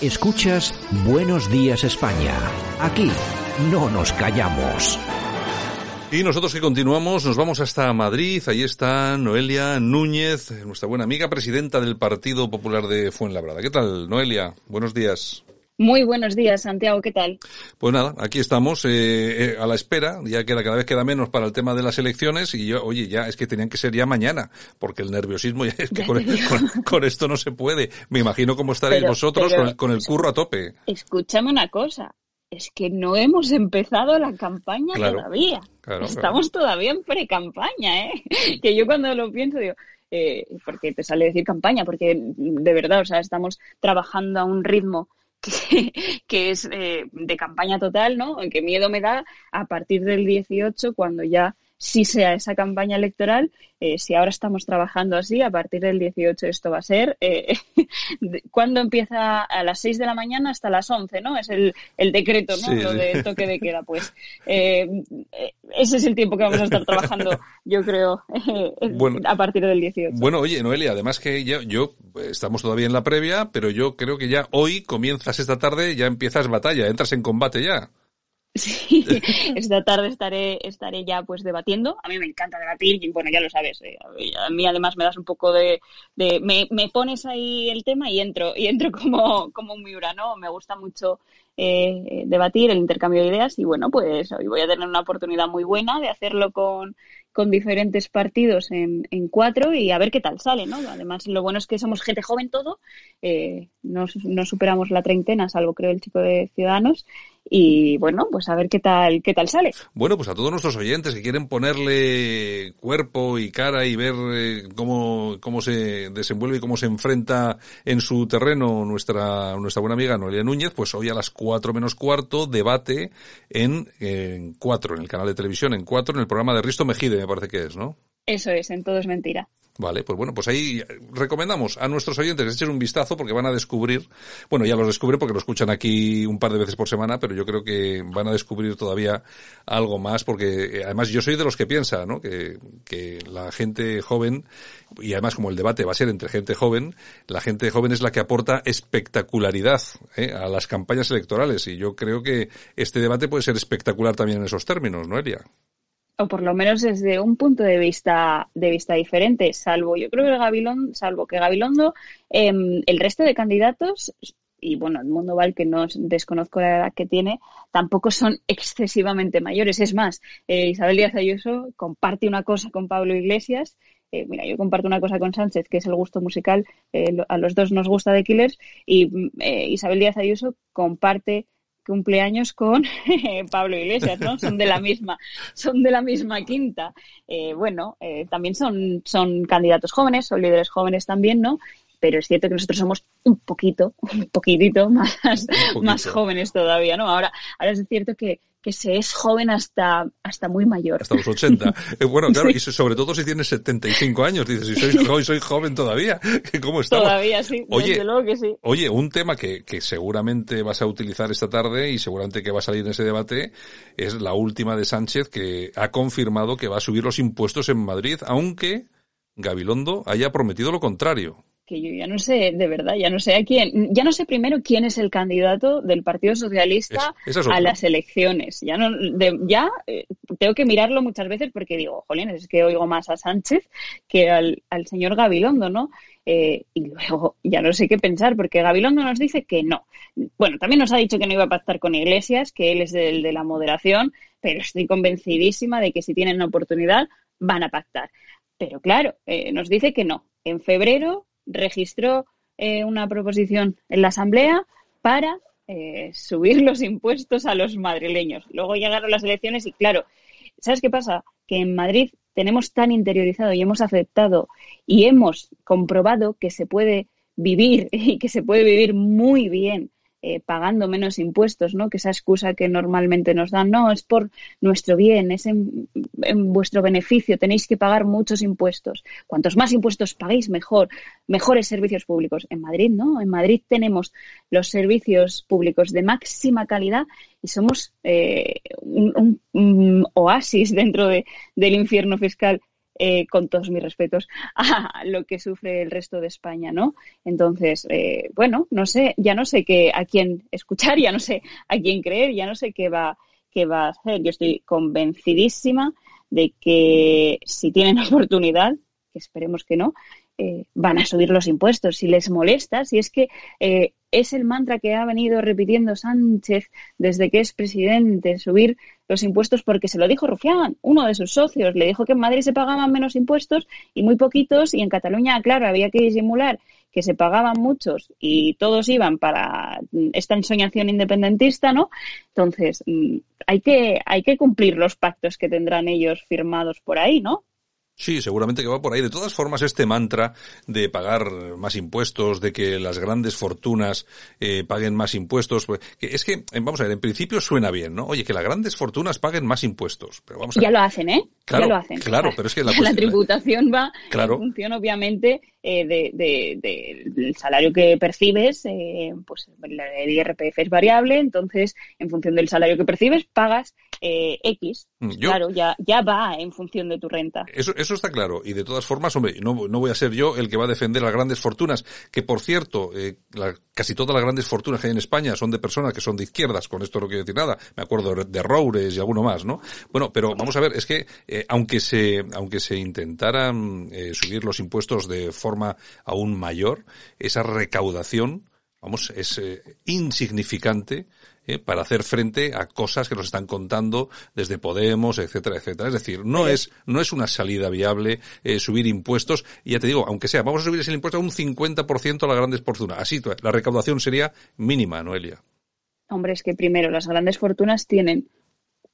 Escuchas Buenos Días España. Aquí no nos callamos. Y nosotros que continuamos, nos vamos hasta Madrid. Ahí está Noelia Núñez, nuestra buena amiga, presidenta del Partido Popular de Fuenlabrada. ¿Qué tal, Noelia? Buenos días. Muy buenos días, Santiago, ¿qué tal? Pues nada, aquí estamos eh, eh, a la espera, ya queda cada vez queda menos para el tema de las elecciones y yo, oye, ya es que tenían que ser ya mañana, porque el nerviosismo ya es que con, esto no se puede. Me imagino cómo estaréis vosotros con, el, curro a tope. Escúchame una cosa, es que no hemos empezado la campaña todavía. Estamos todavía en pre-campaña, ¿eh? Que yo cuando lo pienso digo, eh, porque te sale decir campaña, porque de verdad, o sea, estamos trabajando a un ritmo que, es eh, de campaña total, ¿no? Que miedo me da a partir del 18, cuando ya sí sea esa campaña electoral, eh, si ahora estamos trabajando así, a partir del 18 esto va a ser, eh, ¿cuándo empieza? A las 6 de la mañana hasta las 11, ¿no? Es el, el decreto, ¿no? Lo de toque de queda. Pues eh, ese es el tiempo que vamos a estar trabajando, yo creo, a partir del 18. Bueno, oye, Noelia, además que yo, yo, estamos todavía en la previa, pero yo creo que ya hoy comienzas esta tarde, ya empiezas batalla, entras en combate ya. Sí, esta tarde estaré, estaré ya pues debatiendo. A mí me encanta debatir, y bueno, ya lo sabes. Eh, a mí además me das un poco de, de me, me, pones ahí el tema y entro, y entro como, como un miura, ¿no? Me gusta mucho eh, debatir, el intercambio de ideas, y bueno, pues hoy voy a tener una oportunidad muy buena de hacerlo con, con diferentes partidos en, en, cuatro y a ver qué tal sale, ¿no? Además, lo bueno es que somos gente joven todo, eh, no, no, superamos la treintena, salvo creo el chico de Ciudadanos, y bueno, pues a ver qué tal, qué tal sale. Bueno, pues a todos nuestros oyentes que quieren ponerle cuerpo y cara y ver eh, cómo, cómo se desenvuelve y cómo se enfrenta en su terreno nuestra, nuestra buena amiga Noelia Núñez, pues hoy a las cuatro menos cuarto debate en, en cuatro, en el canal de televisión, en cuatro, en el programa de Risto Mejide, me parece que es, ¿no? Eso es, en todo es mentira. Vale, pues bueno, pues ahí recomendamos a nuestros oyentes que echen un vistazo porque van a descubrir, bueno, ya los descubren porque lo escuchan aquí un par de veces por semana, pero yo creo que van a descubrir todavía algo más porque eh, además yo soy de los que piensa, ¿no? Que, que la gente joven, y además como el debate va a ser entre gente joven, la gente joven es la que aporta espectacularidad ¿eh? a las campañas electorales y yo creo que este debate puede ser espectacular también en esos términos, ¿no, Elia? O por lo menos desde un punto de vista de vista diferente, salvo yo creo que Gabilondo, salvo que Gabilondo, em, el resto de candidatos y bueno, el mundo Val, que no desconozco la edad que tiene, tampoco son excesivamente mayores. Es más, eh, Isabel Díaz Ayuso comparte una cosa con Pablo Iglesias. Eh, mira, yo comparto una cosa con Sánchez, que es el gusto musical. Eh, a los dos nos gusta de Killers. Y mm, Isabel Díaz Ayuso comparte cumpleaños con Pablo Iglesias, ¿no? Son de la misma, son de la misma quinta. Eh, bueno, eh, también son, son candidatos jóvenes, son líderes jóvenes también, ¿no? Pero es cierto que nosotros somos un poquito, un poquitito más, más jóvenes todavía, ¿no? Ahora, ahora es cierto que, que se es joven hasta, hasta muy mayor. Hasta los 80. Eh, bueno, claro, y sobre todo si tienes 75 años, dices, si soy, soy joven todavía, ¿cómo estamos? Todavía sí, oye, desde luego que sí. Oye, un tema que, que seguramente vas a utilizar esta tarde y seguramente que va a salir en ese debate es la última de Sánchez que ha confirmado que va a subir los impuestos en Madrid, aunque Gabilondo haya prometido lo contrario que yo ya no sé, de verdad, ya no sé a quién, ya no sé primero quién es el candidato del Partido Socialista a las elecciones. Ya no, ya eh, tengo que mirarlo muchas veces porque digo, jolines, es que oigo más a Sánchez que al, señor Gabilondo, ¿no? Eh, y luego ya no sé qué pensar porque Gabilondo nos dice que no. Bueno, también nos ha dicho que no iba a pactar con Iglesias, que él es el de la moderación, pero estoy convencidísima de que si tienen oportunidad van a pactar. Pero claro, eh, nos dice que no. En febrero registró eh, una proposición en la Asamblea para eh, subir los impuestos a los madrileños. Luego llegaron las elecciones y, claro, ¿sabes qué pasa? Que en Madrid tenemos tan interiorizado y hemos aceptado y hemos comprobado que se puede vivir y que se puede vivir muy bien eh, pagando menos impuestos, ¿no? Que esa excusa que normalmente nos dan, no, es por nuestro bien, es en, vuestro beneficio, tenéis que pagar muchos impuestos. Cuantos más impuestos paguéis, mejor, mejores servicios públicos. En Madrid, ¿no? En Madrid tenemos los servicios públicos de máxima calidad y somos eh, un, oasis dentro de, del infierno fiscal eh, con todos mis respetos, a lo que sufre el resto de España, ¿no? Entonces, eh, bueno, no sé, ya no sé qué, a quién escuchar, ya no sé a quién creer, ya no sé qué va, qué va a hacer. Yo estoy convencidísima de que si tienen oportunidad, que esperemos que no, eh, van a subir los impuestos. Si les molesta, si es que eh, es el mantra que ha venido repitiendo Sánchez desde que es presidente, subir los impuestos porque se lo dijo Rufián, uno de sus socios, le dijo que en Madrid se pagaban menos impuestos y muy poquitos y en Cataluña, claro, había que disimular que se pagaban muchos y todos iban para esta ensoñación independentista, ¿no? Entonces, mm, hay que, hay que cumplir los pactos que tendrán ellos firmados por ahí, ¿no? Sí, seguramente que va por ahí. De todas formas, este mantra de pagar más impuestos, de que las grandes fortunas eh, paguen más impuestos, pues, que es que, eh, vamos a ver, en principio suena bien, ¿no? Oye, que las grandes fortunas paguen más impuestos. Pero vamos a Ya lo hacen, ¿eh? Claro, ya lo hacen. Claro, pero es que la, la tributación va en función, obviamente, eh, de, de, del salario que percibes, eh, pues el IRPF es variable, entonces, en función del salario que percibes, pagas eh, X. Mm, claro, ya, ya va en función de tu renta. Eso, eso está claro. Y de todas formas, hombre, no, no voy a ser yo el que va a defender las grandes fortunas, que por cierto, eh, casi todas las grandes fortunas que hay en España son de personas que son de izquierdas, con esto no quiero decir nada. Me acuerdo de Roures y alguno más, ¿no? Bueno, pero vamos a ver, es que eh, aunque se, aunque se intentaran eh, subir los impuestos de forma aún mayor, esa recaudación, vamos, es eh, insignificante para hacer frente a cosas que nos están contando desde Podemos, etcétera, etcétera. Es decir, no es, no es una salida viable eh, subir impuestos. Y ya te digo, aunque sea, vamos a subir ese impuesto a un 50% a las grandes fortunas. Así, la recaudación sería mínima, Noelia. Hombre, es que primero, las grandes fortunas tienen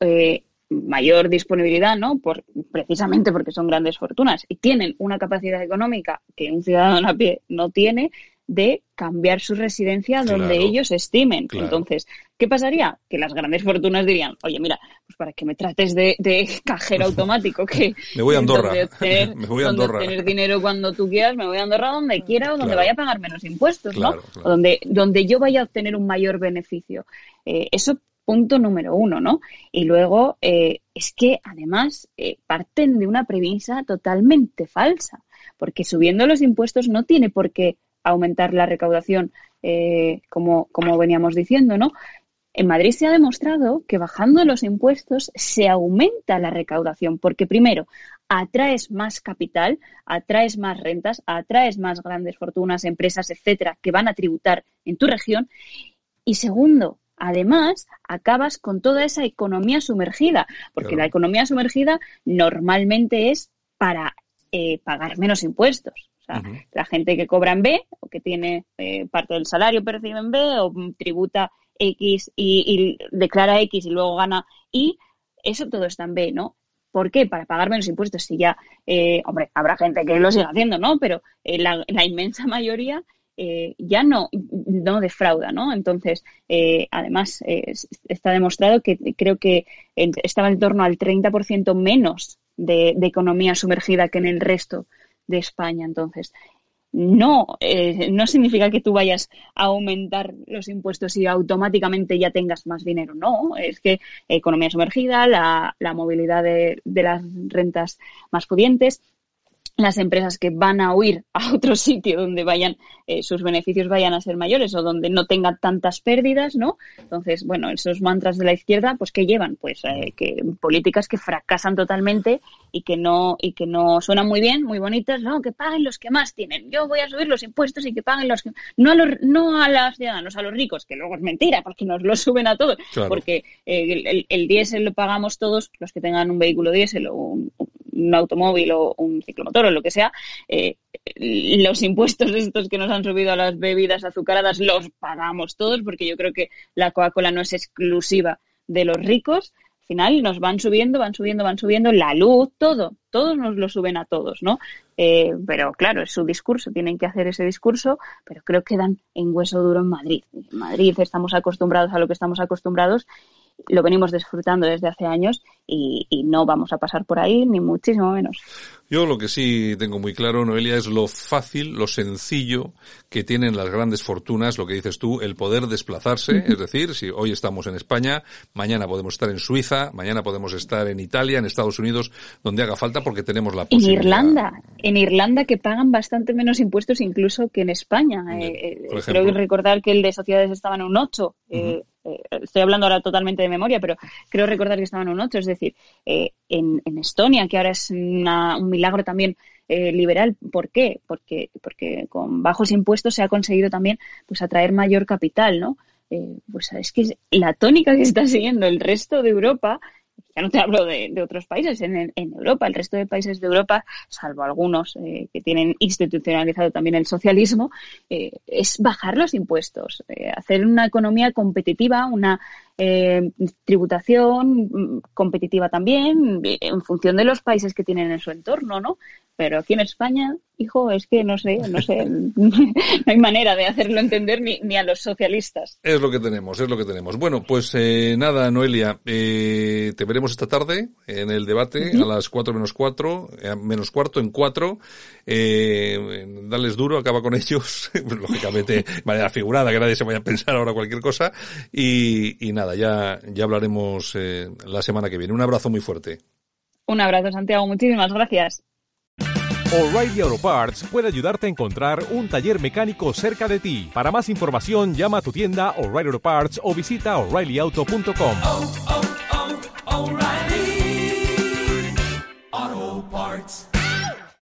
eh, mayor disponibilidad, ¿no? Por, precisamente porque son grandes fortunas y tienen una capacidad económica que un ciudadano a pie no tiene de cambiar su residencia donde ellos estimen. Entonces, ¿qué pasaría? Que las grandes fortunas dirían, oye, mira, pues para que me trates de, cajero automático, que me voy a Andorra, me voy a Andorra. tener dinero cuando tú quieras, me voy a Andorra donde quiera o donde vaya a pagar menos impuestos, ¿no? O donde, donde yo vaya a obtener un mayor beneficio. Eh, eso punto número uno, ¿no? Y luego eh, es que además eh, parten de una premisa totalmente falsa, porque subiendo los impuestos no tiene por qué aumentar la recaudación, eh, como, como veníamos diciendo, ¿no? En Madrid se ha demostrado que bajando los impuestos se aumenta la recaudación, porque primero atraes más capital, atraes más rentas, atraes más grandes fortunas, empresas, etcétera, que van a tributar en tu región. Y segundo, además, acabas con toda esa economía sumergida, porque la economía sumergida normalmente es para eh, pagar menos impuestos. O sea, la gente que cobra en B o que tiene eh, parte del salario percibe en B o tributa X y, declara X y luego gana Y, eso todo está en B, ¿no? ¿Por qué? Para pagar menos impuestos. Si ya, eh, hombre, habrá gente que lo siga haciendo, ¿no? Pero eh, la, inmensa mayoría ya no, no defrauda, ¿no? Entonces, además, está demostrado que creo que estaba en torno al 30% menos de, de economía sumergida que en el resto de España. Entonces, no, eh, no significa que tú vayas a aumentar los impuestos y automáticamente ya tengas más dinero. No, es que economía sumergida, la, la movilidad de, de las rentas más pudientes, las empresas que van a huir a otro sitio donde vayan eh, sus beneficios vayan a ser mayores o donde no tengan tantas pérdidas, ¿no? Entonces, bueno, esos mantras de la izquierda, pues ¿qué llevan? Pues eh, que políticas que fracasan totalmente y que no y que no suenan muy bien, muy bonitas, no, que paguen los que más tienen. Yo voy a subir los impuestos y que paguen los que no a los no a los ciudadanos, a los ricos, que luego es mentira porque nos lo suben a todos, porque eh, el, el, diésel lo pagamos todos los que tengan un vehículo diésel o un, un automóvil o un ciclomotor o lo que sea, eh, los impuestos estos que nos han subido a las bebidas azucaradas los pagamos todos porque yo creo que la Coca-Cola no es exclusiva de los ricos. final nos van subiendo, van subiendo, van subiendo la luz, todo, todos nos lo suben a todos, ¿no? Eh, pero claro, es su discurso, tienen que hacer ese discurso, pero creo que dan en hueso duro en Madrid. En Madrid estamos acostumbrados a lo que estamos acostumbrados lo venimos disfrutando desde hace años y, no vamos a pasar por ahí, ni muchísimo menos. Yo lo que sí tengo muy claro, Noelia, es lo fácil, lo sencillo que tienen las grandes fortunas, lo que dices tú, el poder desplazarse. Es decir, si hoy estamos en España, mañana podemos estar en Suiza, mañana podemos estar en Italia, en Estados Unidos, donde haga falta porque tenemos la posibilidad. En Irlanda, en Irlanda que pagan bastante menos impuestos incluso que en España. Eh, eh, creo recordar que el de sociedades estaba en un 8. Eh, estoy hablando ahora totalmente de memoria, pero creo recordar que estaban en un 8. Es decir, eh, en, Estonia, que ahora es un milagro también eh, liberal, ¿por qué? Porque, porque con bajos impuestos se ha conseguido también pues atraer mayor capital, ¿no? pues es que la tónica que está siguiendo el resto de Europa ya no te hablo de, otros países, en, Europa, el resto de países de Europa, salvo algunos eh, que tienen institucionalizado también el socialismo, eh, es bajar los impuestos, eh, hacer una economía competitiva, una tributación mm, competitiva también, en función de los países que tienen en su entorno, ¿no? Pero aquí en España, hijo, es que no sé, no sé, no hay manera de hacerlo entender ni, ni, a los socialistas. Es lo que tenemos, es lo que tenemos. Bueno, pues eh, nada, Noelia, eh, te veremos esta tarde en el debate a las cuatro menos cuatro, eh, menos cuarto en cuatro. Eh, dales duro, acaba con ellos, lógicamente de manera figurada, que nadie se vaya a pensar ahora cualquier cosa. Y, y nada, ya, ya hablaremos eh, la semana que viene. Un abrazo muy fuerte. Un abrazo, Santiago. Muchísimas gracias. O'Reilly Auto Parts puede ayudarte a encontrar un taller mecánico cerca de ti. Para más información, llama a tu tienda O'Reilly Auto Parts o visita oreillyauto.com.